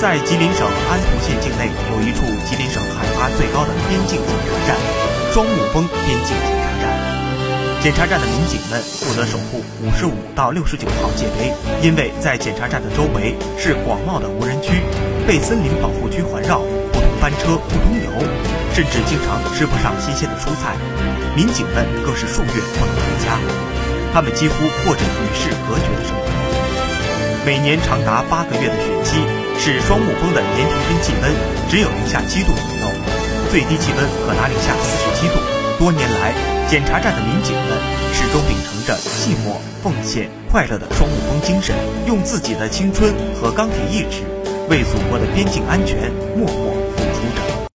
在吉林省安图县境内有一处吉林省海拔最高的边境检查站——双木峰边境检查站。检查站的民警们负责守护五十五到六十九号界碑，因为在检查站的周围是广袤的无人区，被森林保护区环绕，不通班车，不通游，甚至经常吃不上新鲜的蔬菜。民警们更是数月不能回家，他们几乎过着与世隔绝的生活。每年长达八个月的雪期，是双木峰的年平均气温只有零下七度左右，最低气温可达零下四十七度。多年来，检查站的民警们始终秉承着寂寞、奉献、快乐的双木峰精神，用自己的青春和钢铁意志，为祖国的边境安全默默。